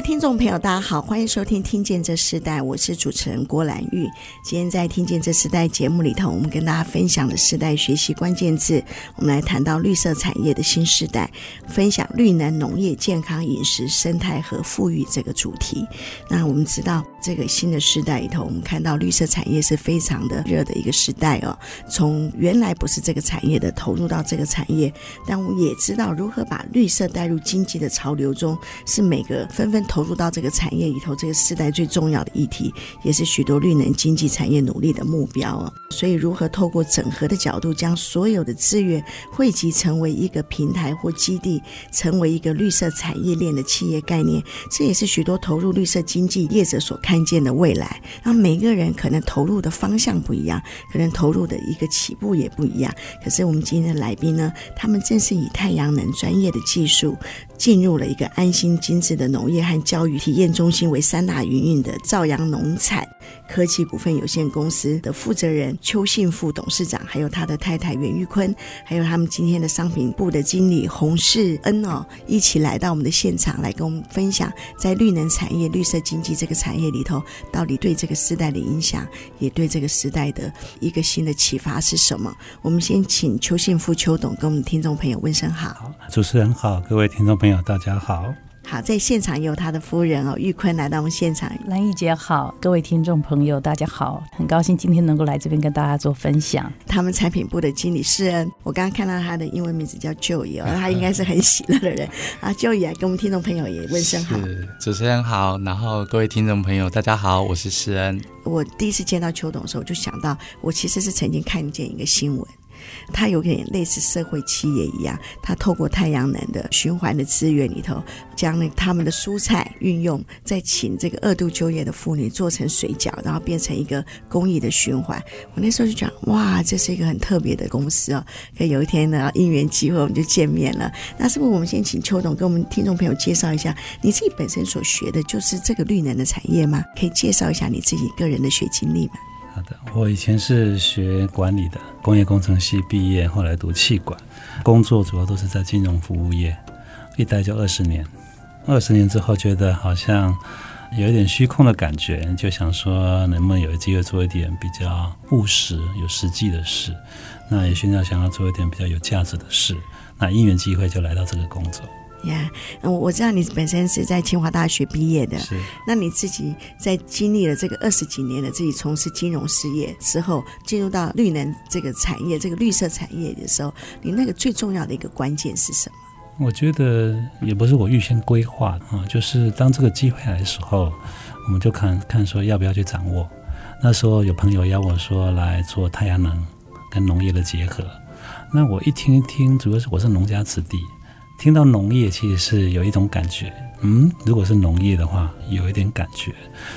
听众朋友，大家好，欢迎收听《听见这时代》，我是主持人郭兰玉。今天在《听见这时代》节目里头，我们跟大家分享的时代学习关键字，我们来谈到绿色产业的新时代，分享绿能农业、健康饮食、生态和富裕这个主题。那我们知道，这个新的时代里头，我们看到绿色产业是非常的热的一个时代哦。从原来不是这个产业的投入到这个产业，但我们也知道如何把绿色带入经济的潮流中，是每个纷纷。投入到这个产业里头，这个时代最重要的议题，也是许多绿能经济产业努力的目标哦。所以，如何透过整合的角度，将所有的资源汇集成为一个平台或基地，成为一个绿色产业链的企业概念，这也是许多投入绿色经济业者所看见的未来。那每个人可能投入的方向不一样，可能投入的一个起步也不一样。可是，我们今天的来宾呢，他们正是以太阳能专业的技术。进入了一个安心精致的农业和教育体验中心为三大营运的兆阳农产科技股份有限公司的负责人邱信富董事长，还有他的太太袁玉坤，还有他们今天的商品部的经理洪世恩哦，一起来到我们的现场来跟我们分享，在绿能产业、绿色经济这个产业里头，到底对这个时代的影响，也对这个时代的一个新的启发是什么？我们先请邱信富邱董跟我们听众朋友问声好。主持人好，各位听众朋友。大家好，好，在现场有他的夫人哦，玉坤来到我们现场。兰玉姐好，各位听众朋友大家好，很高兴今天能够来这边跟大家做分享。他们产品部的经理世恩，我刚刚看到他的英文名字叫 Joey 哦，他应该是很 喜乐的人啊。Joey 啊，跟我们听众朋友也问声好。主持人好，然后各位听众朋友大家好，我是世恩。我第一次见到邱董的时候，我就想到我其实是曾经看见一个新闻。它有点类似社会企业一样，它透过太阳能的循环的资源里头，将那他们的蔬菜运用，再请这个二度就业的妇女做成水饺，然后变成一个公益的循环。我那时候就讲，哇，这是一个很特别的公司哦。可以有一天呢，因缘机会我们就见面了。那是不是我们先请邱董跟我们听众朋友介绍一下，你自己本身所学的就是这个绿能的产业吗？可以介绍一下你自己个人的学经历吗？好的，我以前是学管理的，工业工程系毕业，后来读气管，工作主要都是在金融服务业，一待就二十年。二十年之后，觉得好像有一点虚空的感觉，就想说能不能有机会做一点比较务实、有实际的事。那也寻找想要做一点比较有价值的事。那因缘机会就来到这个工作。呀，我我知道你本身是在清华大学毕业的，是。那你自己在经历了这个二十几年的自己从事金融事业之后，进入到绿能这个产业、这个绿色产业的时候，你那个最重要的一个关键是什么？我觉得也不是我预先规划啊，就是当这个机会来的时候，我们就看看说要不要去掌握。那时候有朋友邀我说来做太阳能跟农业的结合，那我一听一听，主要是我是农家子弟。听到农业其实是有一种感觉，嗯，如果是农业的话，有一点感觉，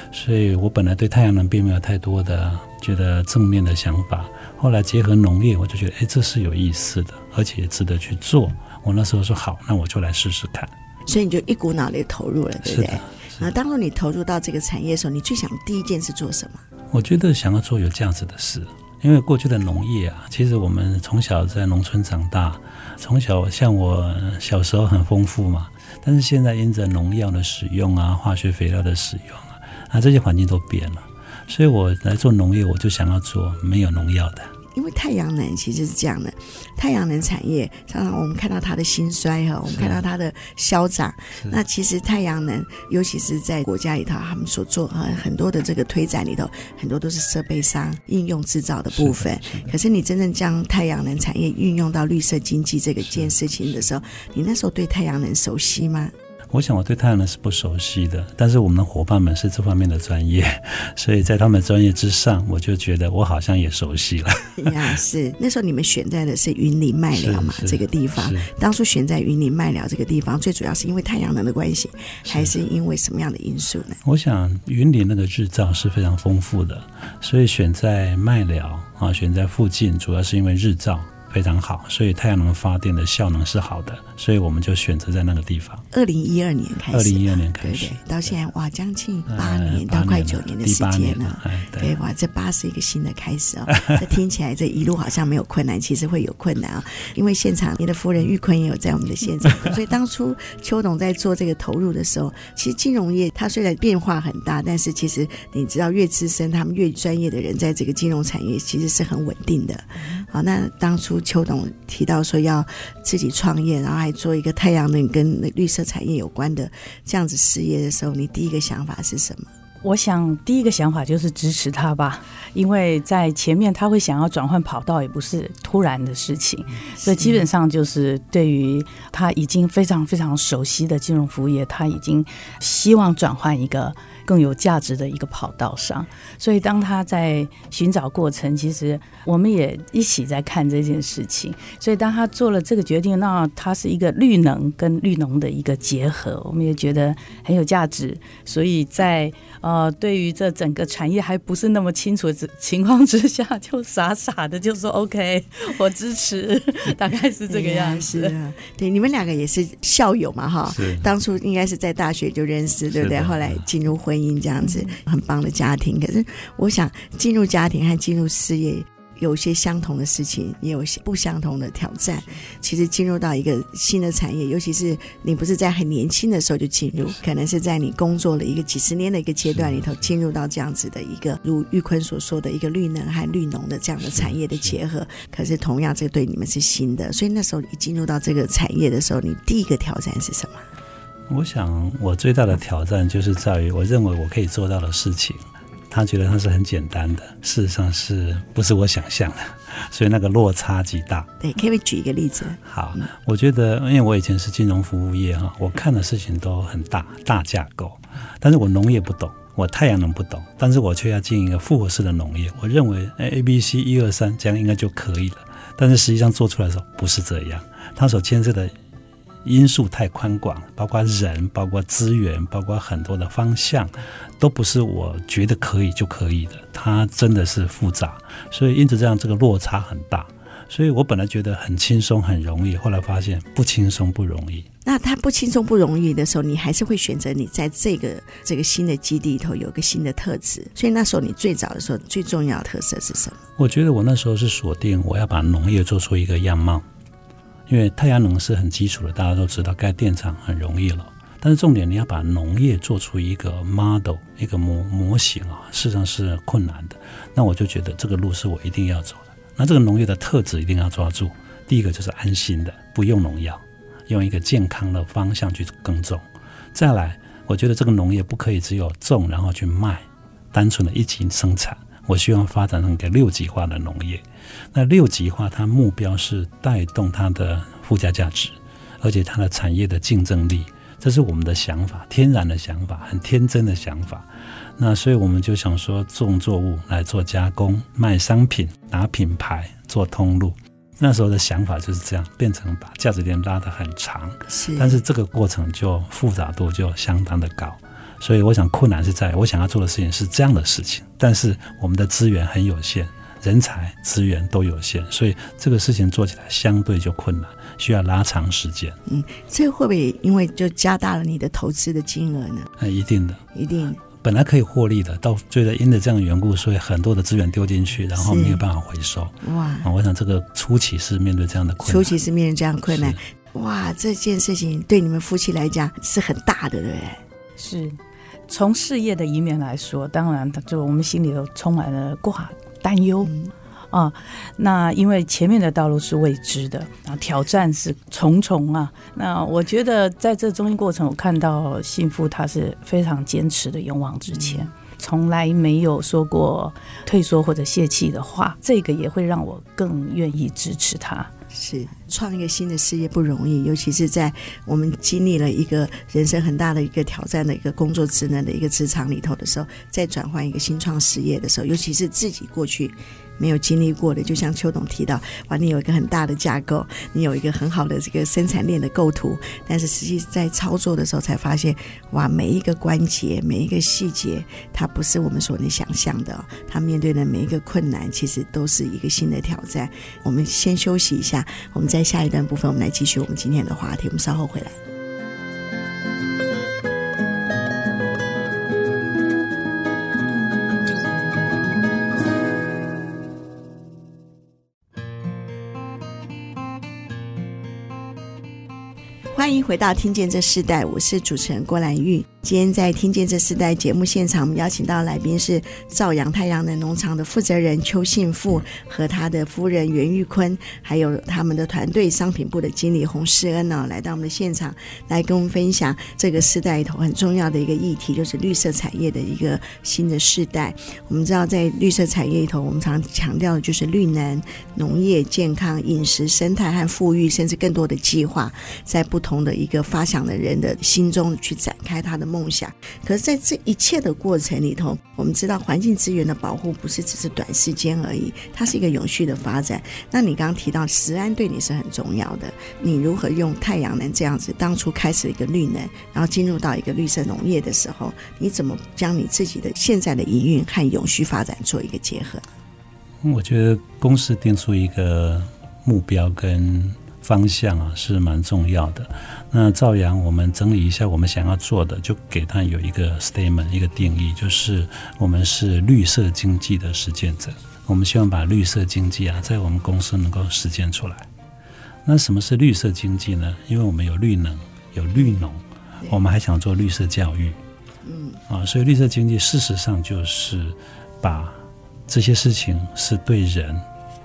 所以我本来对太阳能并没有太多的觉得正面的想法。后来结合农业，我就觉得，哎，这是有意思的，而且值得去做。我那时候说好，那我就来试试看。所以你就一股脑的投入了，对不对？是的。那当初你投入到这个产业的时候，你最想第一件事做什么？我觉得想要做有价值的事，因为过去的农业啊，其实我们从小在农村长大。从小像我小时候很丰富嘛，但是现在因着农药的使用啊，化学肥料的使用啊，那这些环境都变了，所以我来做农业，我就想要做没有农药的。因为太阳能其实是这样的，太阳能产业常常我们看到它的兴衰哈，我们看到它的消长。那其实太阳能，尤其是在国家里头，他们所做啊很多的这个推展里头，很多都是设备商应用制造的部分。是可是你真正将太阳能产业运用到绿色经济这个件事情的时候，你那时候对太阳能熟悉吗？我想我对太阳能是不熟悉的，但是我们的伙伴们是这方面的专业，所以在他们专业之上，我就觉得我好像也熟悉了。呀，是那时候你们选在的是云林麦寮嘛，这个地方。当初选在云林麦寮这个地方，最主要是因为太阳能的关系，还是因为什么样的因素呢？我想云林那个日照是非常丰富的，所以选在麦寮啊，选在附近，主要是因为日照。非常好，所以太阳能发电的效能是好的，所以我们就选择在那个地方。二零一二年开始，二零一二年开始，对对，到现在哇，将近八年到快九年的时间了。对，哇，这八是一个新的开始哦。这听起来这一路好像没有困难，其实会有困难啊，因为现场你的夫人玉坤也有在我们的现场，所以当初邱董在做这个投入的时候，其实金融业它虽然变化很大，但是其实你知道越资深，他们越专业的人在这个金融产业其实是很稳定的。好，那当初邱董提到说要自己创业，然后还做一个太阳能跟绿色产业有关的这样子事业的时候，你第一个想法是什么？我想第一个想法就是支持他吧，因为在前面他会想要转换跑道，也不是突然的事情，所以基本上就是对于他已经非常非常熟悉的金融服务业，他已经希望转换一个。更有价值的一个跑道上，所以当他在寻找过程，其实我们也一起在看这件事情。所以当他做了这个决定，那他是一个绿能跟绿农的一个结合，我们也觉得很有价值。所以在呃，对于这整个产业还不是那么清楚的情况之下，就傻傻的就说 OK，我支持，大概是这个样子。对，啊、对，你们两个也是校友嘛，哈，当初应该是在大学就认识，对不对？后来进入婚姻这样子，很棒的家庭。可是我想进入家庭和进入事业。有些相同的事情，也有些不相同的挑战。其实进入到一个新的产业，尤其是你不是在很年轻的时候就进入，可能是在你工作了一个几十年的一个阶段里头，进入到这样子的一个，如玉坤所说的一个绿能和绿农的这样的产业的结合。可是同样，这对你们是新的，所以那时候一进入到这个产业的时候，你第一个挑战是什么？我想，我最大的挑战就是在于，我认为我可以做到的事情。他觉得他是很简单的，事实上是不是我想象的？所以那个落差极大。对，可以举一个例子。好，我觉得，因为我以前是金融服务业哈，我看的事情都很大，大架构。但是我农业不懂，我太阳能不懂，但是我却要经营一个复合式的农业。我认为 A、B、C 一二三这样应该就可以了。但是实际上做出来的时候不是这样，它所牵涉的。因素太宽广，包括人，包括资源，包括很多的方向，都不是我觉得可以就可以的。它真的是复杂，所以因此这样这个落差很大。所以我本来觉得很轻松很容易，后来发现不轻松不容易。那它不轻松不容易的时候，你还是会选择你在这个这个新的基地里头有个新的特质。所以那时候你最早的时候最重要的特色是什么？我觉得我那时候是锁定我要把农业做出一个样貌。因为太阳能是很基础的，大家都知道盖电厂很容易了，但是重点你要把农业做出一个 model，一个模模型啊，事实上是困难的。那我就觉得这个路是我一定要走的。那这个农业的特质一定要抓住，第一个就是安心的，不用农药，用一个健康的方向去耕种。再来，我觉得这个农业不可以只有种然后去卖，单纯的一起生产。我希望发展成一个六级化的农业。那六级化，它目标是带动它的附加价值，而且它的产业的竞争力，这是我们的想法，天然的想法，很天真的想法。那所以我们就想说，种作物来做加工，卖商品，拿品牌做通路。那时候的想法就是这样，变成把价值链拉得很长。是，但是这个过程就复杂度就相当的高。所以我想困难是在我想要做的事情是这样的事情，但是我们的资源很有限。人才资源都有限，所以这个事情做起来相对就困难，需要拉长时间。嗯，这会不会因为就加大了你的投资的金额呢？嗯，一定的，一定。本来可以获利的，到最后因为这样的缘故，所以很多的资源丢进去，然后没有办法回收。哇！啊，我想这个初期是面对这样的困难，初期是面对这样的困难。哇，这件事情对你们夫妻来讲是很大的，对不对？是，从事业的一面来说，当然，就我们心里头充满了挂。担忧啊，那因为前面的道路是未知的啊，挑战是重重啊。那我觉得在这中间过程，我看到幸福他是非常坚持的，勇往直前，从来没有说过退缩或者泄气的话。这个也会让我更愿意支持他。是创一个新的事业不容易，尤其是在我们经历了一个人生很大的一个挑战的一个工作职能的一个职场里头的时候，再转换一个新创事业的时候，尤其是自己过去没有经历过的。就像邱董提到，哇，你有一个很大的架构，你有一个很好的这个生产链的构图，但是实际在操作的时候才发现，哇，每一个关节、每一个细节，它不是我们所能想象的。它面对的每一个困难，其实都是一个新的挑战。我们先休息一下，我们在下一段部分，我们来继续我们今天的话题。我们稍后回来。欢迎回到《听见这世代》，我是主持人郭兰玉。今天在《听见这世代》节目现场，我们邀请到来宾是兆阳太阳能农场的负责人邱信富和他的夫人袁玉坤，还有他们的团队商品部的经理洪世恩呢，来到我们的现场，来跟我们分享这个世代里头很重要的一个议题，就是绿色产业的一个新的世代。我们知道，在绿色产业里头，我们常强调的就是绿能、农业、健康、饮食、生态和富裕，甚至更多的计划，在不同的一个发想的人的心中去展开他的。梦想，可是在这一切的过程里头，我们知道环境资源的保护不是只是短时间而已，它是一个永续的发展。那你刚刚提到食安对你是很重要的，你如何用太阳能这样子，当初开始一个绿能，然后进入到一个绿色农业的时候，你怎么将你自己的现在的营运和永续发展做一个结合？我觉得公司定出一个目标跟。方向啊是蛮重要的。那赵阳，我们整理一下我们想要做的，就给他有一个 statement，一个定义，就是我们是绿色经济的实践者。我们希望把绿色经济啊，在我们公司能够实践出来。那什么是绿色经济呢？因为我们有绿能，有绿农，我们还想做绿色教育。嗯啊，所以绿色经济事实上就是把这些事情是对人、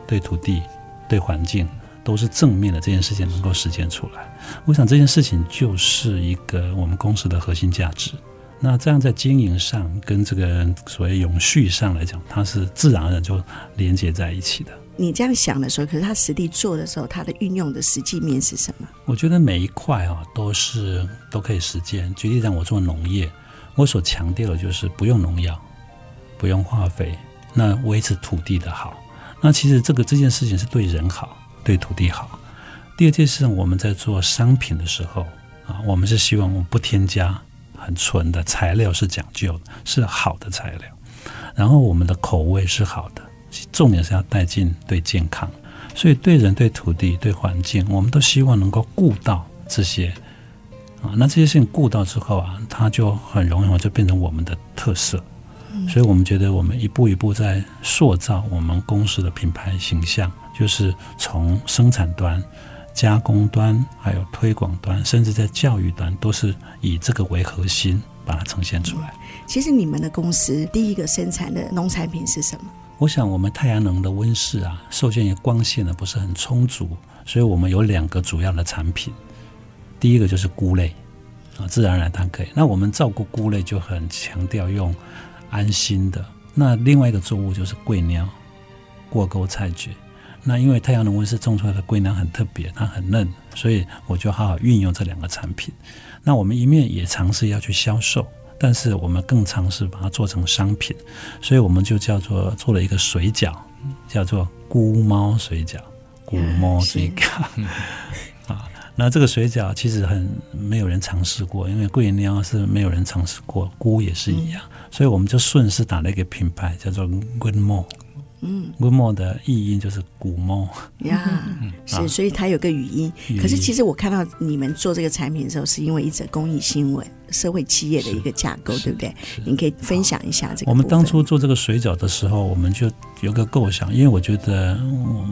对土地、对环境。都是正面的这件事情能够实践出来，我想这件事情就是一个我们公司的核心价值。那这样在经营上跟这个所谓永续上来讲，它是自然而然就连接在一起的。你这样想的时候，可是他实地做的时候，它的运用的实际面是什么？我觉得每一块啊都是都可以实践。举例讲，我做农业，我所强调的就是不用农药，不用化肥，那维持土地的好。那其实这个这件事情是对人好。对土地好。第二件事，我们在做商品的时候啊，我们是希望我们不添加很纯的材料，是讲究的，是好的材料。然后我们的口味是好的，重点是要带进对健康。所以对人、对土地、对环境，我们都希望能够顾到这些啊。那这些事情顾到之后啊，它就很容易就变成我们的特色。所以我们觉得，我们一步一步在塑造我们公司的品牌形象。就是从生产端、加工端，还有推广端，甚至在教育端，都是以这个为核心，把它呈现出来。其实你们的公司第一个生产的农产品是什么？我想我们太阳能的温室啊，受限于光线呢不是很充足，所以我们有两个主要的产品。第一个就是菇类啊，自然而然它可以。那我们照顾菇类就很强调用安心的。那另外一个作物就是桂鸟、过沟菜蕨。那因为太阳能温室种出来的龟粮很特别，它很嫩，所以我就好好运用这两个产品。那我们一面也尝试要去销售，但是我们更尝试把它做成商品，所以我们就叫做做了一个水饺，叫做菇猫水饺，菇猫水饺。啊，那这个水饺其实很没有人尝试过，因为桂苗是没有人尝试过，菇也是一样，所以我们就顺势打了一个品牌，叫做 Good More。嗯，Good 的意音就是古猫呀，是，所以它有个语音。可是其实我看到你们做这个产品的时候，是因为一则公益新闻。社会企业的一个架构，对不对？您可以分享一下这个。我们当初做这个水饺的时候，我们就有个构想，因为我觉得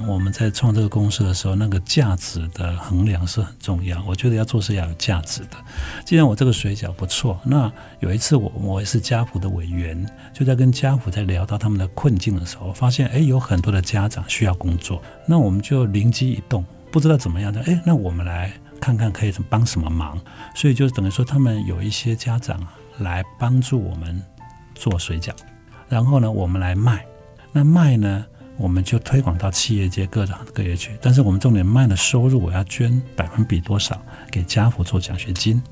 我们在创这个公司的时候，那个价值的衡量是很重要。我觉得要做是要有价值的。既然我这个水饺不错，那有一次我我也是家谱的委员，就在跟家谱在聊到他们的困境的时候，发现哎，有很多的家长需要工作，那我们就灵机一动，不知道怎么样的，哎，那我们来。看看可以帮什么忙，所以就等于说，他们有一些家长来帮助我们做水饺，然后呢，我们来卖。那卖呢，我们就推广到企业界各各业去。但是我们重点卖的收入，我要捐百分比多少给家福做奖学金。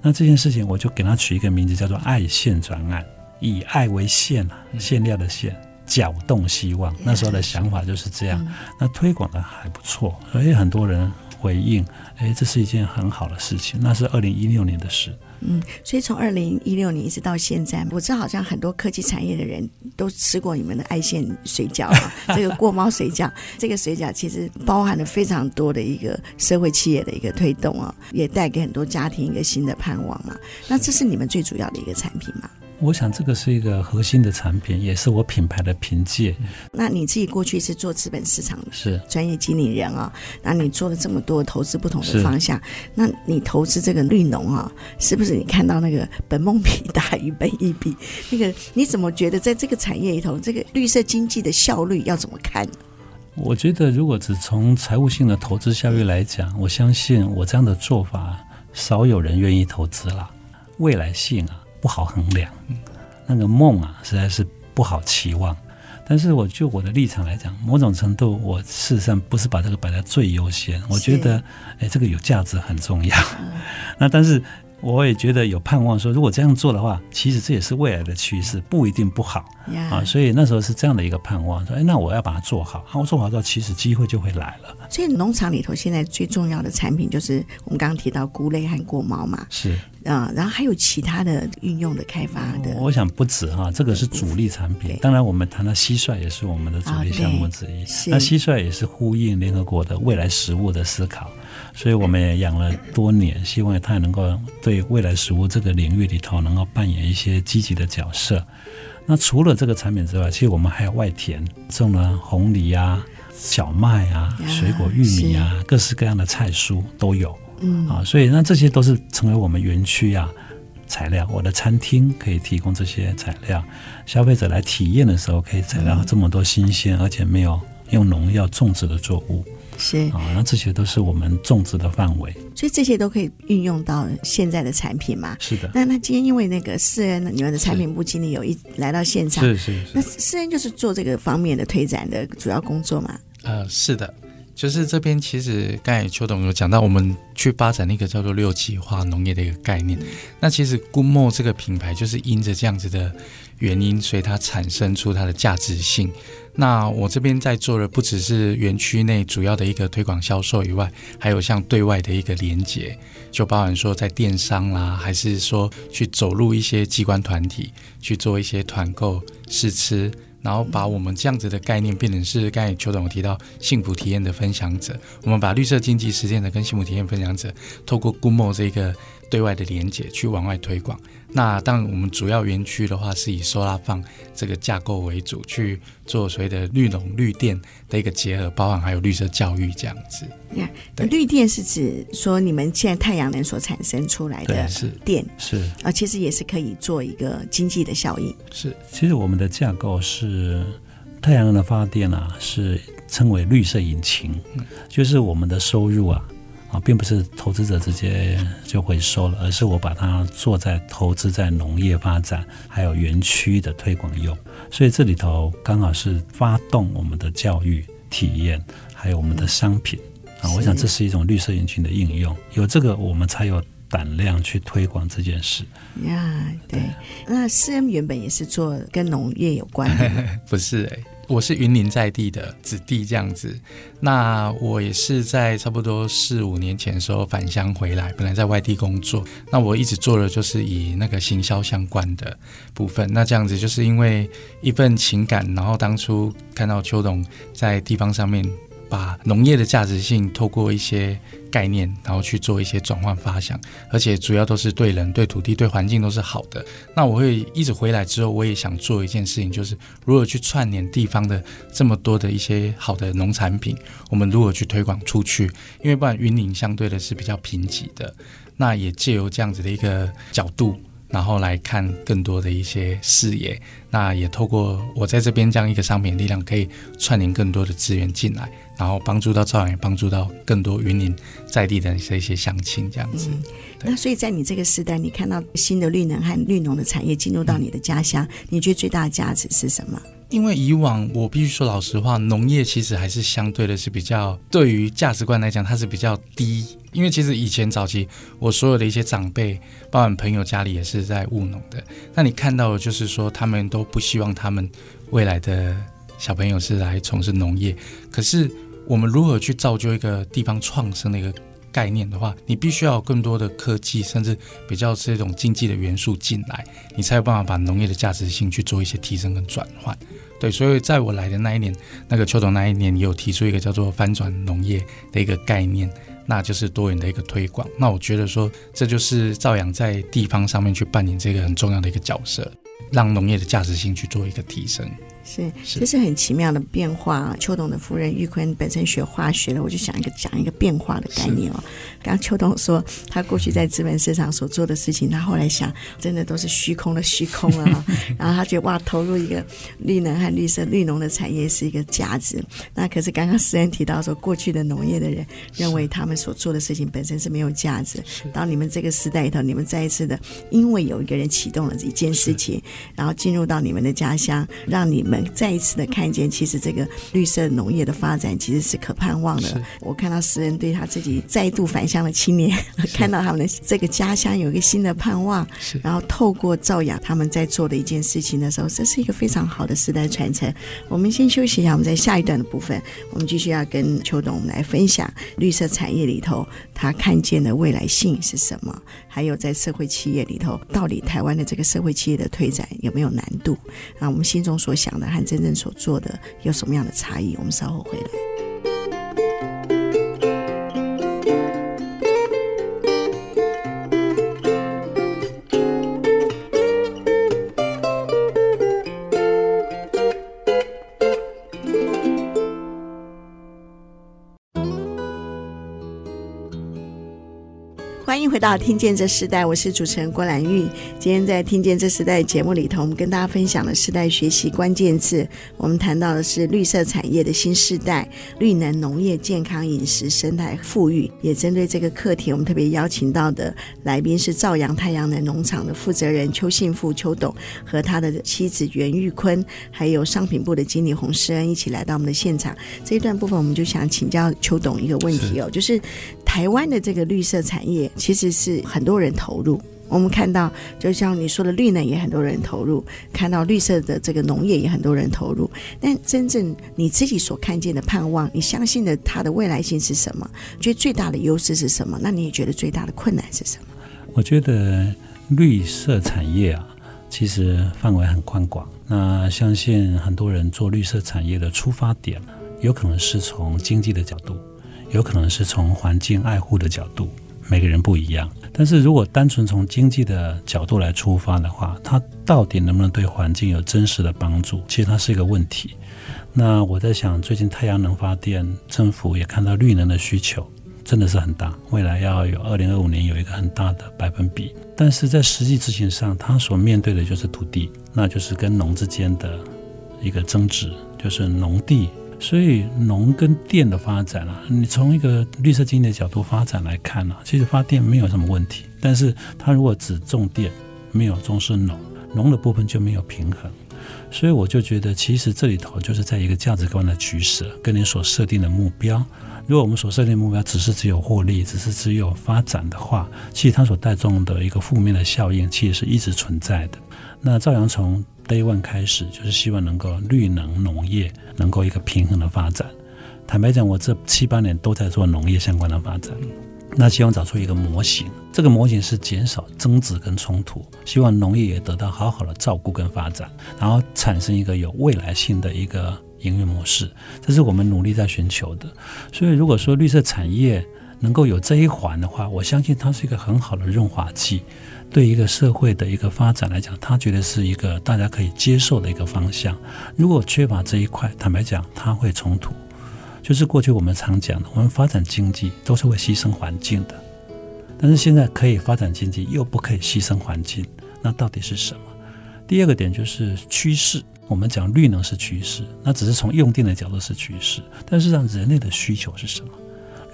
那这件事情，我就给他取一个名字，叫做“爱线专案”，以爱为线啊，馅料的馅，搅动希望。那时候的想法就是这样。那推广的还不错，所以很多人回应，哎，这是一件很好的事情。那是二零一六年的事。嗯，所以从二零一六年一直到现在，我知道好像很多科技产业的人都吃过你们的爱线水饺啊，这个过猫水饺，这个水饺其实包含了非常多的一个社会企业的一个推动啊，也带给很多家庭一个新的盼望嘛。那这是你们最主要的一个产品吗？我想这个是一个核心的产品，也是我品牌的凭借。那你自己过去是做资本市场的是专业经理人啊、哦，那你做了这么多投资不同的方向，那你投资这个绿农啊，是不是你看到那个本梦比大于本一比？那个你怎么觉得在这个产业里头，这个绿色经济的效率要怎么看？我觉得如果只从财务性的投资效率来讲，我相信我这样的做法少有人愿意投资了。未来性啊。不好衡量，那个梦啊，实在是不好期望。但是我就我的立场来讲，某种程度，我事实上不是把这个摆在最优先。我觉得，哎，这个有价值很重要。那但是。我也觉得有盼望，说如果这样做的话，其实这也是未来的趋势，不一定不好.啊。所以那时候是这样的一个盼望，说哎，那我要把它做好。我做好之后，其实机会就会来了。所以农场里头现在最重要的产品就是我们刚刚提到菇类和过毛嘛，是啊，然后还有其他的运用的开发的。我想不止哈，这个是主力产品。当然，我们谈到蟋蟀也是我们的主力项目之一。哦、那蟋蟀也是呼应联合国的未来食物的思考。所以我们也养了多年，希望它能够对未来食物这个领域里头能够扮演一些积极的角色。那除了这个产品之外，其实我们还有外田，种了红梨啊、小麦啊、水果玉米啊，各式各样的菜蔬都有。嗯啊，所以那这些都是成为我们园区啊材料。我的餐厅可以提供这些材料，消费者来体验的时候可以采到这么多新鲜而且没有用农药种植的作物。是啊，那这些都是我们种植的范围，所以这些都可以运用到现在的产品嘛。是的。那那今天因为那个世恩，你们的产品部经理有一来到现场，是是是。那世恩就是做这个方面的推展的主要工作嘛？呃，是的，就是这边其实刚才邱董有讲到，我们去发展那个叫做六级化农业的一个概念。那其实 Goodmo 这个品牌就是因着这样子的原因，所以它产生出它的价值性。那我这边在做的不只是园区内主要的一个推广销售以外，还有像对外的一个连接，就包含说在电商啦，还是说去走入一些机关团体去做一些团购试吃，然后把我们这样子的概念变成是刚才邱总提到幸福体验的分享者，我们把绿色经济实践者跟幸福体验分享者透过 Good m o 这个对外的连接去往外推广。那当然，我们主要园区的话是以 Solar Farm 这个架构为主，去做所谓的绿农绿电的一个结合，包含还有绿色教育这样子。呀，yeah, 绿电是指说你们现在太阳能所产生出来的电是啊，其实也是可以做一个经济的效应。是，其实我们的架构是太阳能的发电啊，是称为绿色引擎，嗯、就是我们的收入啊。啊，并不是投资者直接就回收了，而是我把它做在投资在农业发展，还有园区的推广用。所以这里头刚好是发动我们的教育体验，还有我们的商品啊。我想这是一种绿色人群的应用，有这个我们才有胆量去推广这件事。呀，对。那 C M 原本也是做跟农业有关的，不是哎、欸。我是云林在地的子弟这样子，那我也是在差不多四五年前时候返乡回来，本来在外地工作，那我一直做的就是以那个行销相关的部分，那这样子就是因为一份情感，然后当初看到邱董在地方上面。把农业的价值性透过一些概念，然后去做一些转换发想，而且主要都是对人、对土地、对环境都是好的。那我会一直回来之后，我也想做一件事情，就是如何去串联地方的这么多的一些好的农产品，我们如何去推广出去？因为不然云林相对的是比较贫瘠的，那也借由这样子的一个角度。然后来看更多的一些视野，那也透过我在这边这样一个商品力量，可以串联更多的资源进来，然后帮助到造园，也帮助到更多云林在地的这些乡亲这样子。嗯、那所以在你这个时代，你看到新的绿能和绿农的产业进入到你的家乡，嗯、你觉得最大的价值是什么？因为以往我必须说老实话，农业其实还是相对的是比较对于价值观来讲，它是比较低。因为其实以前早期我所有的一些长辈，包括朋友家里也是在务农的，那你看到的就是说他们都不希望他们未来的小朋友是来从事农业。可是我们如何去造就一个地方创生的一个概念的话，你必须要有更多的科技，甚至比较是一种经济的元素进来，你才有办法把农业的价值性去做一些提升跟转换。对，所以在我来的那一年，那个邱董那一年也有提出一个叫做翻转农业的一个概念，那就是多元的一个推广。那我觉得说，这就是兆阳在地方上面去扮演这个很重要的一个角色，让农业的价值性去做一个提升。是，这是很奇妙的变化啊。邱董的夫人玉坤本身学化学的，我就想一个讲一个变化的概念哦。刚刚邱董说他过去在资本市场所做的事情，他后来想，真的都是虚空的虚空了哈。然后他觉得哇，投入一个绿能和绿色绿农的产业是一个价值。那可是刚刚诗恩提到说，过去的农业的人认为他们所做的事情本身是没有价值。到你们这个时代里头，你们再一次的，因为有一个人启动了这一件事情，然后进入到你们的家乡，让你们。再一次的看见，其实这个绿色农业的发展其实是可盼望的。我看到诗人对他自己再度返乡的青年，看到他们的这个家乡有一个新的盼望，然后透过兆阳他们在做的一件事情的时候，这是一个非常好的时代传承。我们先休息一下，我们在下一段的部分，我们继续要跟邱董来分享绿色产业里头他看见的未来性是什么，还有在社会企业里头，到底台湾的这个社会企业的推展有没有难度？啊，我们心中所想的。和真正所做的有什么样的差异？我们稍后回来。回到听见这时代，我是主持人郭兰玉。今天在听见这时代节目里头，我们跟大家分享的世代学习关键字，我们谈到的是绿色产业的新时代，绿能农业、健康饮食、生态富裕。也针对这个课题，我们特别邀请到的来宾是兆阳太阳能农场的负责人邱信富邱董和他的妻子袁玉坤，还有商品部的经理洪诗恩一起来到我们的现场。这一段部分，我们就想请教邱董一个问题哦，是就是台湾的这个绿色产业，其实。是很多人投入，我们看到，就像你说的，绿能也很多人投入，看到绿色的这个农业也很多人投入。但真正你自己所看见的盼望，你相信的它的未来性是什么？觉得最大的优势是什么？那你也觉得最大的困难是什么？我觉得绿色产业啊，其实范围很宽广。那相信很多人做绿色产业的出发点，有可能是从经济的角度，有可能是从环境爱护的角度。每个人不一样，但是如果单纯从经济的角度来出发的话，它到底能不能对环境有真实的帮助？其实它是一个问题。那我在想，最近太阳能发电，政府也看到绿能的需求真的是很大，未来要有二零二五年有一个很大的百分比。但是在实际执行上，它所面对的就是土地，那就是跟农之间的一个争执，就是农地。所以农跟电的发展啊，你从一个绿色经济的角度发展来看呢、其实发电没有什么问题。但是它如果只种电，没有重视农，农的部分就没有平衡。所以我就觉得，其实这里头就是在一个价值观的取舍，跟你所设定的目标。如果我们所设定的目标只是只有获利，只是只有发展的话，其实它所带动的一个负面的效应，其实是一直存在的。那赵阳从 Day One 开始就是希望能够绿能农业能够一个平衡的发展。坦白讲，我这七八年都在做农业相关的发展。那希望找出一个模型，这个模型是减少争执跟冲突，希望农业也得到好好的照顾跟发展，然后产生一个有未来性的一个营运模式。这是我们努力在寻求的。所以，如果说绿色产业能够有这一环的话，我相信它是一个很好的润滑剂。对一个社会的一个发展来讲，他觉得是一个大家可以接受的一个方向。如果缺乏这一块，坦白讲，它会冲突。就是过去我们常讲的，我们发展经济都是会牺牲环境的，但是现在可以发展经济，又不可以牺牲环境，那到底是什么？第二个点就是趋势。我们讲绿能是趋势，那只是从用电的角度是趋势，但是让人类的需求是什么？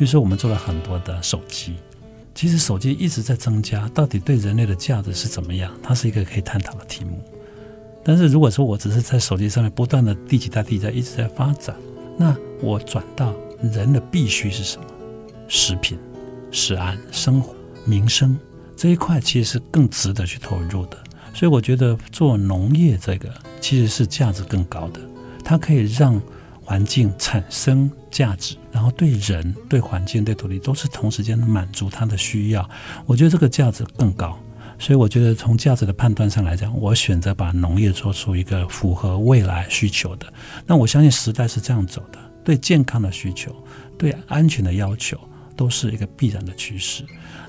比如说，我们做了很多的手机。其实手机一直在增加，到底对人类的价值是怎么样？它是一个可以探讨的题目。但是如果说我只是在手机上面不断的第几代、第几代一直在发展，那我转到人的必须是什么？食品、食安、生活、民生这一块，其实是更值得去投入的。所以我觉得做农业这个其实是价值更高的，它可以让环境产生价值，然后对人、对环境、对土地都是同时间满足它的需要。我觉得这个价值更高。所以我觉得从价值的判断上来讲，我选择把农业做出一个符合未来需求的。那我相信时代是这样走的，对健康的需求、对安全的要求，都是一个必然的趋势。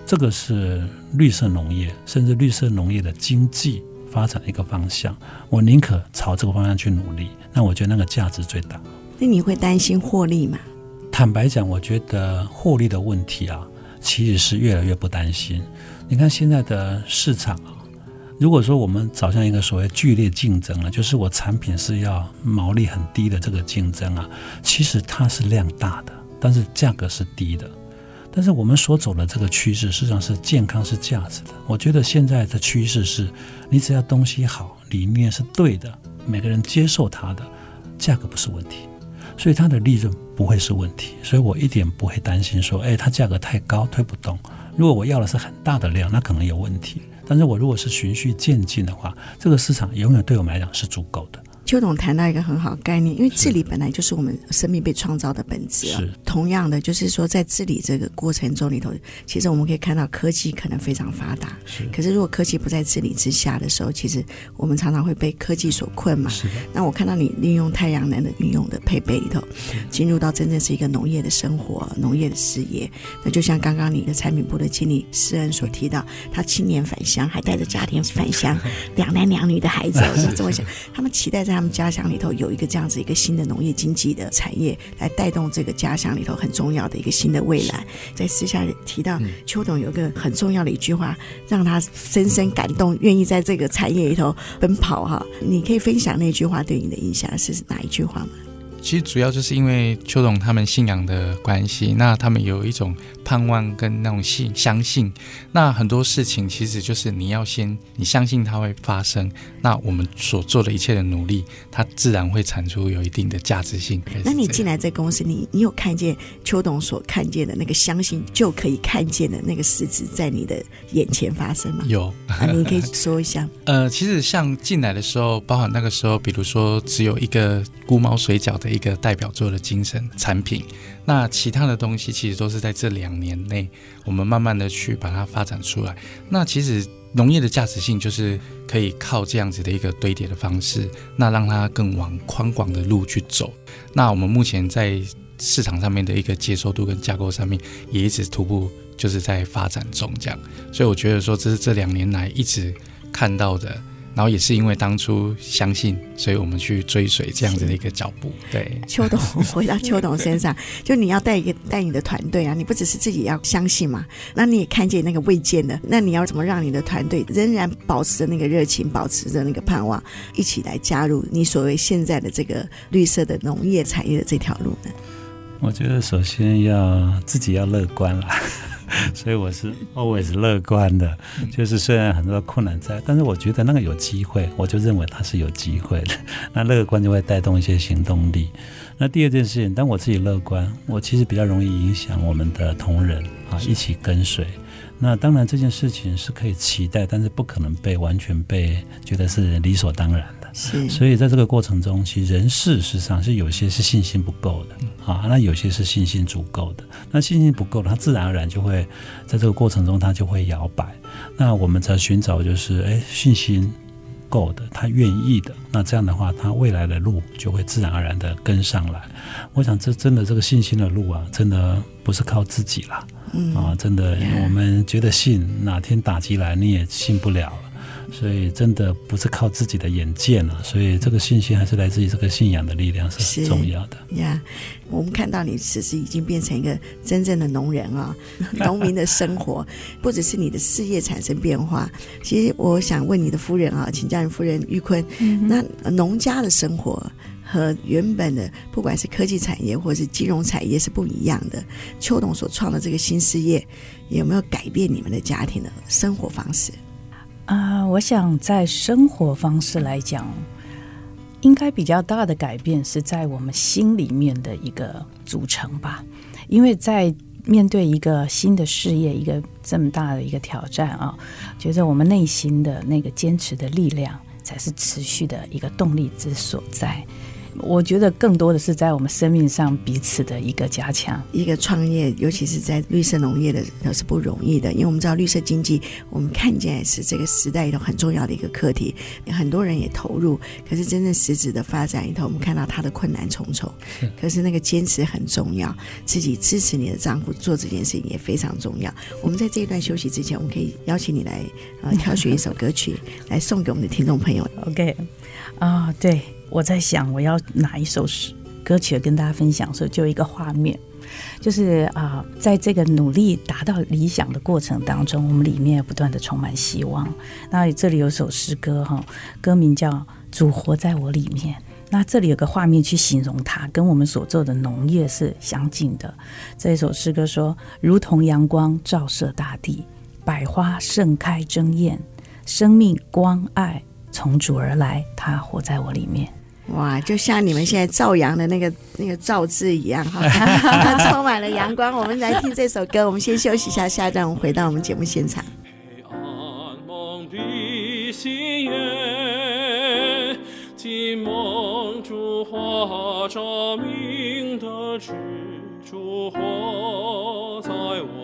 这个是绿色农业，甚至绿色农业的经济发展一个方向。我宁可朝这个方向去努力。那我觉得那个价值最大。那你会担心获利吗？坦白讲，我觉得获利的问题啊，其实是越来越不担心。你看现在的市场啊，如果说我们走向一个所谓剧烈竞争了，就是我产品是要毛利很低的这个竞争啊，其实它是量大的，但是价格是低的。但是我们所走的这个趋势，实际上是健康是价值的。我觉得现在的趋势是，你只要东西好，理念是对的，每个人接受它的，价格不是问题，所以它的利润不会是问题。所以我一点不会担心说，哎，它价格太高推不动。如果我要的是很大的量，那可能有问题。但是我如果是循序渐进的话，这个市场永远对我们来讲是足够的。邱董谈到一个很好的概念，因为治理本来就是我们生命被创造的本质啊。是。同样的，就是说在治理这个过程中里头，其实我们可以看到科技可能非常发达。是。可是如果科技不在治理之下的时候，其实我们常常会被科技所困嘛。是。那我看到你利用太阳能的运用的配备里头，进入到真正是一个农业的生活、农业的事业。那就像刚刚你的产品部的经理施恩所提到，他青年返乡，还带着家庭返乡，两男两女的孩子，我是这么想，他们期待在。他们家乡里头有一个这样子一个新的农业经济的产业，来带动这个家乡里头很重要的一个新的未来。在私下提到，邱董有一个很重要的一句话，让他深深感动，愿意在这个产业里头奔跑。哈，你可以分享那句话对你的印象是哪一句话吗？其实主要就是因为邱董他们信仰的关系，那他们有一种盼望跟那种信相信，那很多事情其实就是你要先你相信它会发生，那我们所做的一切的努力，它自然会产出有一定的价值性。那你进来这公司，你你有看见邱董所看见的那个相信就可以看见的那个实质在你的眼前发生吗？有，啊，你可以说一下。呃，其实像进来的时候，包含那个时候，比如说只有一个菇猫水饺的。一个代表作的精神产品，那其他的东西其实都是在这两年内，我们慢慢的去把它发展出来。那其实农业的价值性就是可以靠这样子的一个堆叠的方式，那让它更往宽广的路去走。那我们目前在市场上面的一个接受度跟架构上面，也一直徒步就是在发展中这样。所以我觉得说，这是这两年来一直看到的。然后也是因为当初相信，所以我们去追随这样子的一个脚步。对，邱董 回到邱董身上，就你要带一个带你的团队啊，你不只是自己要相信嘛，那你也看见那个未见的，那你要怎么让你的团队仍然保持着那个热情，保持着那个盼望，一起来加入你所谓现在的这个绿色的农业产业的这条路呢？我觉得首先要自己要乐观啦。所以我是 always 乐观的，就是虽然很多困难在，但是我觉得那个有机会，我就认为它是有机会的。那乐观就会带动一些行动力。那第二件事情，当我自己乐观，我其实比较容易影响我们的同仁啊，一起跟随。那当然这件事情是可以期待，但是不可能被完全被觉得是理所当然的。是，所以在这个过程中，其实人事实上是有些是信心不够的啊，那有些是信心足够的。那信心不够的，他自然而然就会在这个过程中，他就会摇摆。那我们在寻找就是，哎，信心够的，他愿意的，那这样的话，他未来的路就会自然而然的跟上来。我想，这真的这个信心的路啊，真的不是靠自己了，啊，真的，我们觉得信，哪天打击来，你也信不了。所以真的不是靠自己的眼见了，所以这个信心还是来自于这个信仰的力量是很重要的。呀，yeah, 我们看到你其实已经变成一个真正的农人啊，农民的生活不只是你的事业产生变化。其实我想问你的夫人啊，请教你夫人玉坤，嗯、那农家的生活和原本的不管是科技产业或是金融产业是不一样的。邱董所创的这个新事业有没有改变你们的家庭的生活方式？啊，我想在生活方式来讲，应该比较大的改变是在我们心里面的一个组成吧。因为在面对一个新的事业，一个这么大的一个挑战啊，觉得我们内心的那个坚持的力量，才是持续的一个动力之所在。我觉得更多的是在我们生命上彼此的一个加强。一个创业，尤其是在绿色农业的，都是不容易的。因为我们知道绿色经济，我们看见是这个时代里头很重要的一个课题，很多人也投入。可是真正实质的发展里头，我们看到它的困难重重。可是那个坚持很重要，自己支持你的丈夫做这件事情也非常重要。我们在这一段休息之前，我们可以邀请你来呃挑选一首歌曲来送给我们的听众朋友。OK，啊、uh，对。我在想，我要哪一首歌曲跟大家分享的时候，就一个画面，就是啊，在这个努力达到理想的过程当中，我们里面不断的充满希望。那这里有首诗歌哈，歌名叫《主活在我里面》。那这里有个画面去形容它，跟我们所做的农业是相近的。这一首诗歌说：“如同阳光照射大地，百花盛开争艳，生命光爱从主而来，它活在我里面。”哇，就像你们现在照阳的那个那个照字一样哈，它充满了阳光。我们来听这首歌，我们先休息一下，下一段我们回到我们节目现场。黑暗蒙蔽心眼，今蒙主化照明的之主活在我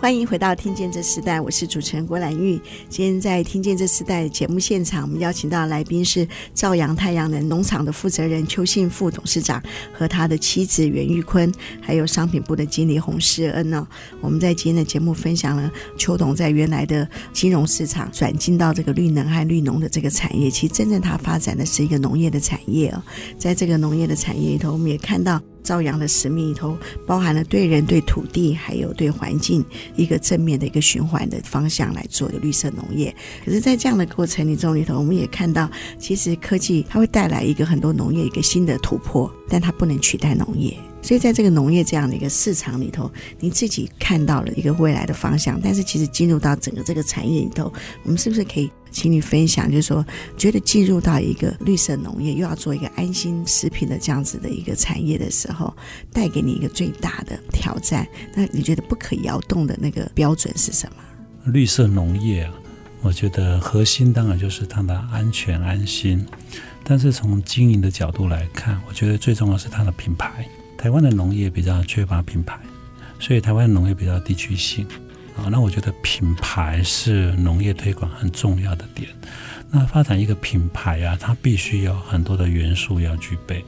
欢迎回到《听见这时代》，我是主持人郭兰玉。今天在《听见这时代》节目现场，我们邀请到来宾是兆阳太阳能农场的负责人邱信富董事长和他的妻子袁玉坤，还有商品部的经理洪世恩呢。我们在今天的节目分享了邱董在原来的金融市场转进到这个绿能和绿农的这个产业，其实真正它发展的是一个农业的产业哦。在这个农业的产业里头，我们也看到。朝阳的使命里头包含了对人、对土地，还有对环境一个正面的一个循环的方向来做的绿色农业。可是，在这样的过程里中里头，我们也看到，其实科技它会带来一个很多农业一个新的突破，但它不能取代农业。所以，在这个农业这样的一个市场里头，你自己看到了一个未来的方向。但是，其实进入到整个这个产业里头，我们是不是可以？请你分享，就是说，觉得进入到一个绿色农业，又要做一个安心食品的这样子的一个产业的时候，带给你一个最大的挑战。那你觉得不可摇动的那个标准是什么？绿色农业啊，我觉得核心当然就是它的安全安心。但是从经营的角度来看，我觉得最重要是它的品牌。台湾的农业比较缺乏品牌，所以台湾农业比较地区性。啊，那我觉得品牌是农业推广很重要的点。那发展一个品牌啊，它必须有很多的元素要具备。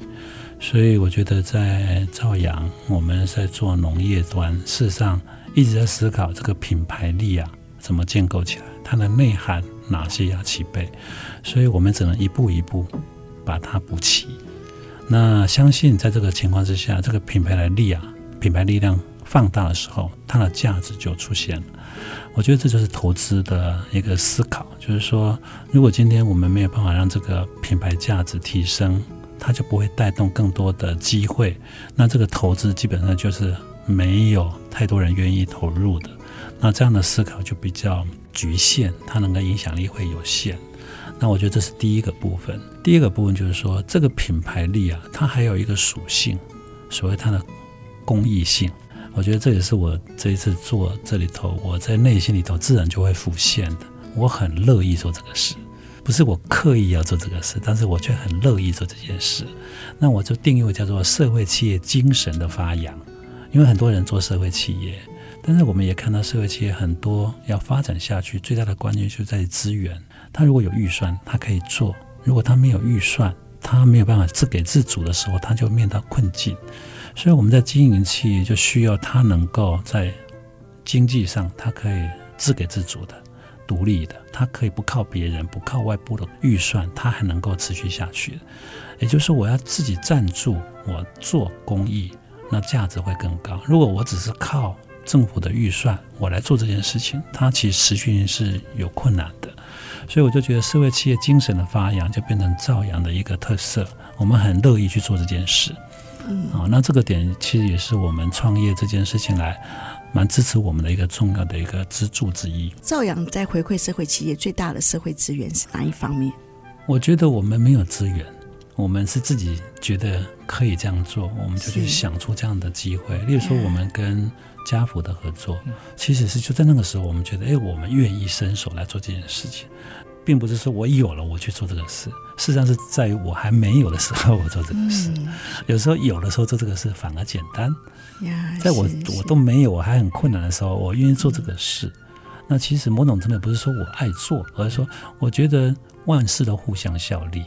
所以我觉得在兆阳，我们在做农业端，事实上一直在思考这个品牌力啊，怎么建构起来，它的内涵哪些要齐备。所以我们只能一步一步把它补齐。那相信在这个情况之下，这个品牌的力啊，品牌力量。放大的时候，它的价值就出现了。我觉得这就是投资的一个思考，就是说，如果今天我们没有办法让这个品牌价值提升，它就不会带动更多的机会。那这个投资基本上就是没有太多人愿意投入的。那这样的思考就比较局限，它能够影响力会有限。那我觉得这是第一个部分。第二个部分就是说，这个品牌力啊，它还有一个属性，所谓它的公益性。我觉得这也是我这一次做这里头，我在内心里头自然就会浮现的。我很乐意做这个事，不是我刻意要做这个事，但是我却很乐意做这件事。那我就定义为叫做社会企业精神的发扬。因为很多人做社会企业，但是我们也看到社会企业很多要发展下去，最大的关键就在于资源。他如果有预算，他可以做；如果他没有预算，他没有办法自给自足的时候，他就面临困境。所以我们在经营企业就需要他能够在经济上，他可以自给自足的、独立的，他可以不靠别人、不靠外部的预算，他还能够持续下去。也就是，我要自己赞助，我做公益，那价值会更高。如果我只是靠政府的预算，我来做这件事情，它其实持续性是有困难的。所以我就觉得社会企业精神的发扬就变成兆阳的一个特色，我们很乐意去做这件事。嗯，啊，那这个点其实也是我们创业这件事情来蛮支持我们的一个重要的一个支柱之一。兆阳在回馈社会企业最大的社会资源是哪一方面？我觉得我们没有资源，我们是自己觉得可以这样做，我们就去想出这样的机会。例如说，我们跟家福的合作，其实是就在那个时候，我们觉得，哎，我们愿意伸手来做这件事情，并不是说我有了我去做这个事，事实上是在于我还没有的时候 我做这个事。有时候有的时候做这个事反而简单，在我我都没有我还很困难的时候，我愿意做这个事。那其实某种程度不是说我爱做，而是说我觉得万事都互相效力。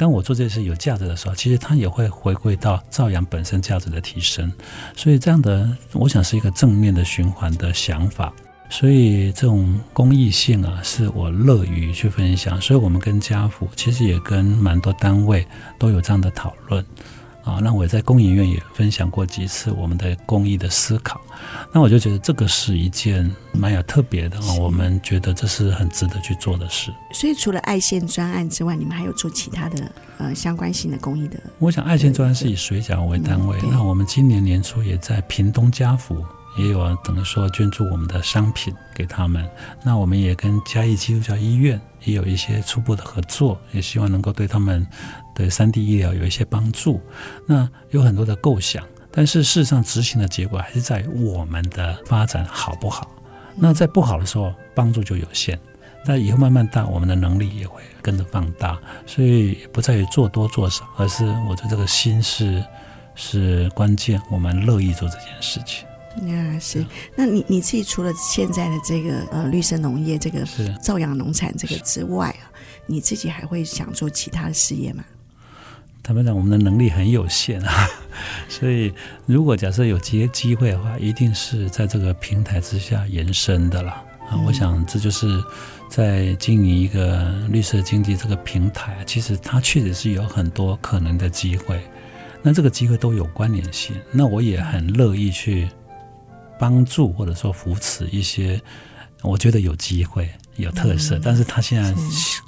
当我做这件事有价值的时候，其实它也会回归到兆阳本身价值的提升。所以这样的，我想是一个正面的循环的想法。所以这种公益性啊，是我乐于去分享。所以我们跟家福，其实也跟蛮多单位都有这样的讨论。啊，那我在工研院也分享过几次我们的公益的思考，那我就觉得这个是一件蛮有特别的啊，我们觉得这是很值得去做的事。所以除了爱线专案之外，你们还有做其他的呃相关性的公益的？我想爱线专案是以水饺为单位，那我们今年年初也在屏东家福也有等于说捐助我们的商品给他们，那我们也跟嘉义基督教医院也有一些初步的合作，也希望能够对他们。对三 D 医疗有一些帮助，那有很多的构想，但是事实上执行的结果还是在于我们的发展好不好。那在不好的时候，帮助就有限；那以后慢慢大，我们的能力也会跟着放大。所以不在于做多做少，而是我觉得这个心是是关键。我们乐意做这件事情。呀，是。那你你自己除了现在的这个呃绿色农业这个兆阳农产这个之外啊，你自己还会想做其他的事业吗？坦白讲，我们的能力很有限啊，所以如果假设有这些机会的话，一定是在这个平台之下延伸的啦。啊，我想这就是在经营一个绿色经济这个平台，其实它确实是有很多可能的机会。那这个机会都有关联性，那我也很乐意去帮助或者说扶持一些我觉得有机会、有特色，但是他现在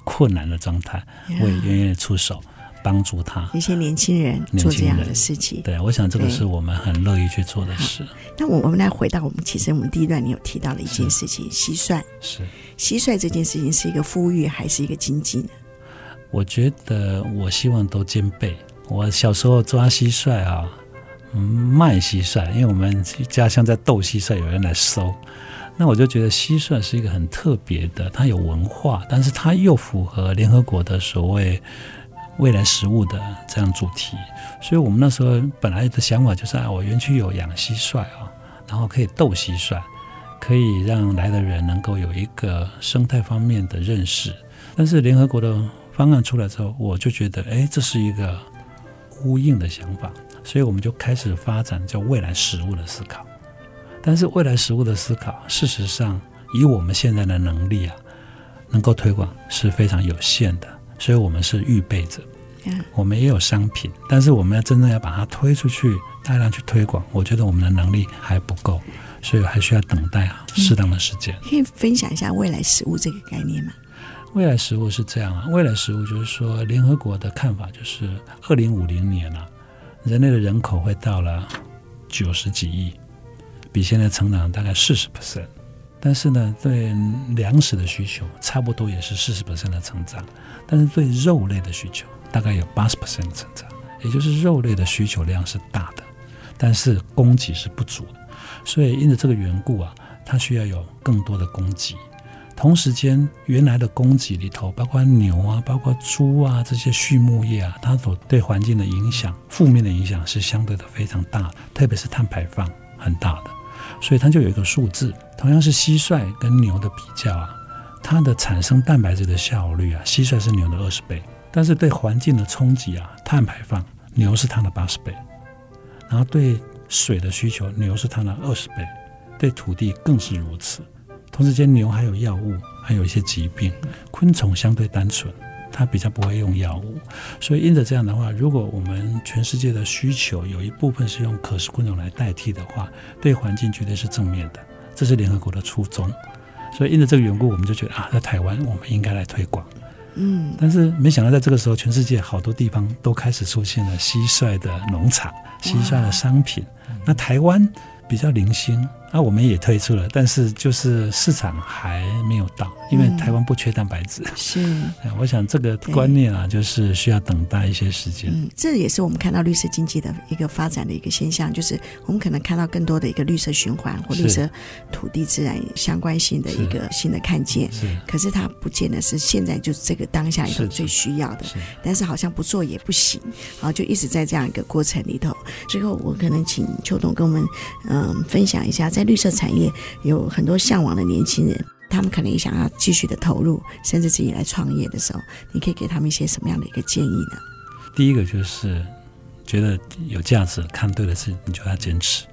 困难的状态，我也愿意出手。帮助他一些年轻人做这样的事情，对，我想这个是我们很乐意去做的事。那我我们来回到我们其实我们第一段你有提到的一件事情，蟋蟀是蟋蟀这件事情是一个富裕还是一个经济呢？我觉得我希望都兼备。我小时候抓蟋蟀啊，卖蟋蟀，因为我们家乡在斗蟋蟀，有人来收，那我就觉得蟋蟀是一个很特别的，它有文化，但是它又符合联合国的所谓。未来食物的这样主题，所以我们那时候本来的想法就是啊，我园区有养蟋蟀啊，然后可以斗蟋蟀，可以让来的人能够有一个生态方面的认识。但是联合国的方案出来之后，我就觉得，哎，这是一个呼应的想法，所以我们就开始发展叫未来食物的思考。但是未来食物的思考，事实上以我们现在的能力啊，能够推广是非常有限的。所以我们是预备着，我们也有商品，但是我们要真正要把它推出去，大量去推广，我觉得我们的能力还不够，所以还需要等待啊适当的时间。可以分享一下未来食物这个概念吗？未来食物是这样啊，未来食物就是说，联合国的看法就是，二零五零年啊，人类的人口会到了九十几亿，比现在成长大概四十 percent。但是呢，对粮食的需求差不多也是四十 percent 的成长，但是对肉类的需求大概有八十 percent 的成长，也就是肉类的需求量是大的，但是供给是不足的，所以因着这个缘故啊，它需要有更多的供给。同时间，原来的供给里头，包括牛啊，包括猪啊这些畜牧业啊，它所对环境的影响，负面的影响是相对的非常大，特别是碳排放很大的。所以它就有一个数字，同样是蟋蟀跟牛的比较啊，它的产生蛋白质的效率啊，蟋蟀是牛的二十倍，但是对环境的冲击啊，碳排放牛是它的八十倍，然后对水的需求牛是它的二十倍，对土地更是如此。同时间牛还有药物，还有一些疾病，昆虫相对单纯。它比较不会用药物，所以因着这样的话，如果我们全世界的需求有一部分是用可食昆虫来代替的话，对环境绝对是正面的。这是联合国的初衷。所以因着这个缘故，我们就觉得啊，在台湾我们应该来推广。嗯，但是没想到在这个时候，全世界好多地方都开始出现了蟋蟀的农场、蟋蟀的商品。那台湾比较零星。那、啊、我们也推出了，但是就是市场还没有到，因为台湾不缺蛋白质。是，我想这个观念啊，就是需要等待一些时间。嗯，这也是我们看到绿色经济的一个发展的一个现象，就是我们可能看到更多的一个绿色循环或绿色土地自然相关性的一个新的看见。是，可是它不见得是现在就是这个当下一个最需要的。是，但是好像不做也不行，然后就一直在这样一个过程里头。最后，我可能请邱董跟我们嗯分享一下在。绿色产业有很多向往的年轻人，他们可能也想要继续的投入，甚至自己来创业的时候，你可以给他们一些什么样的一个建议呢？第一个就是觉得有价值，看对的事，你就要坚持。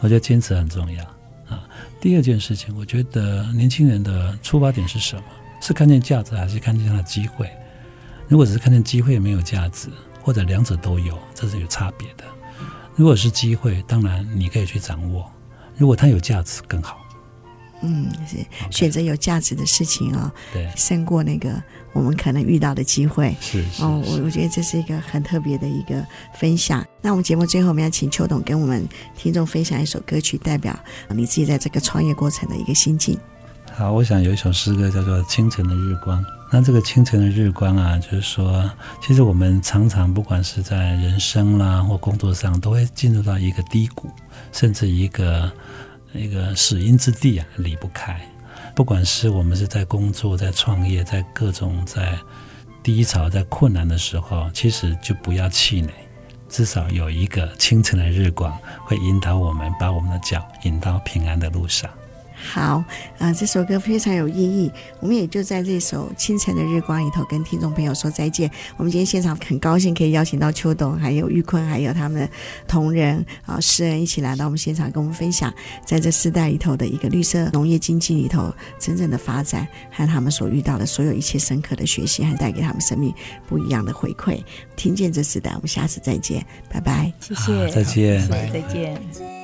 我觉得坚持很重要啊。第二件事情，我觉得年轻人的出发点是什么？是看见价值，还是看见他的机会？如果只是看见机会没有价值，或者两者都有，这是有差别的。如果是机会，当然你可以去掌握。如果它有价值更好，嗯，是选择有价值的事情啊、哦，对，胜过那个我们可能遇到的机会，是，是，是哦，我我觉得这是一个很特别的一个分享。那我们节目最后，我们要请邱董跟我们听众分享一首歌曲，代表你自己在这个创业过程的一个心境。好，我想有一首诗歌叫做《清晨的日光》。那这个清晨的日光啊，就是说，其实我们常常不管是在人生啦或工作上，都会进入到一个低谷，甚至一个一个死因之地啊，离不开。不管是我们是在工作、在创业、在各种在低潮、在困难的时候，其实就不要气馁，至少有一个清晨的日光会引导我们，把我们的脚引到平安的路上。好啊、呃，这首歌非常有意义。我们也就在这首清晨的日光里头跟听众朋友说再见。我们今天现场很高兴可以邀请到秋董、还有玉坤、还有他们的同仁啊诗人一起来到我们现场，跟我们分享在这世代里头的一个绿色农业经济里头真正的发展和他们所遇到的所有一切深刻的学习，还带给他们生命不一样的回馈。听见这时代，我们下次再见，拜拜，谢谢，再见，再见。